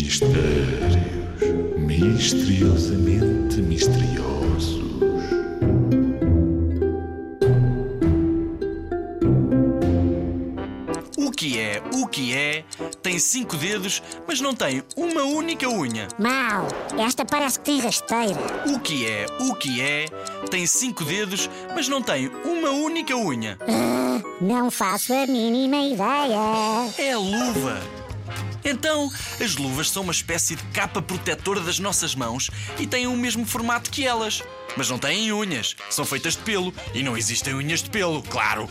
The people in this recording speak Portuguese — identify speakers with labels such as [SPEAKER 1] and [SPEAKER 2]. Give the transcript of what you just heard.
[SPEAKER 1] Mistérios misteriosamente misteriosos.
[SPEAKER 2] O que é, o que é, tem cinco dedos, mas não tem uma única unha.
[SPEAKER 3] Mau, esta parece que tem rasteira.
[SPEAKER 2] O que é, o que é, tem cinco dedos, mas não tem uma única unha.
[SPEAKER 3] Ah, não faço a mínima ideia.
[SPEAKER 2] É a luva. Então, as luvas são uma espécie de capa protetora das nossas mãos e têm o mesmo formato que elas. Mas não têm unhas, são feitas de pelo e não existem unhas de pelo, claro.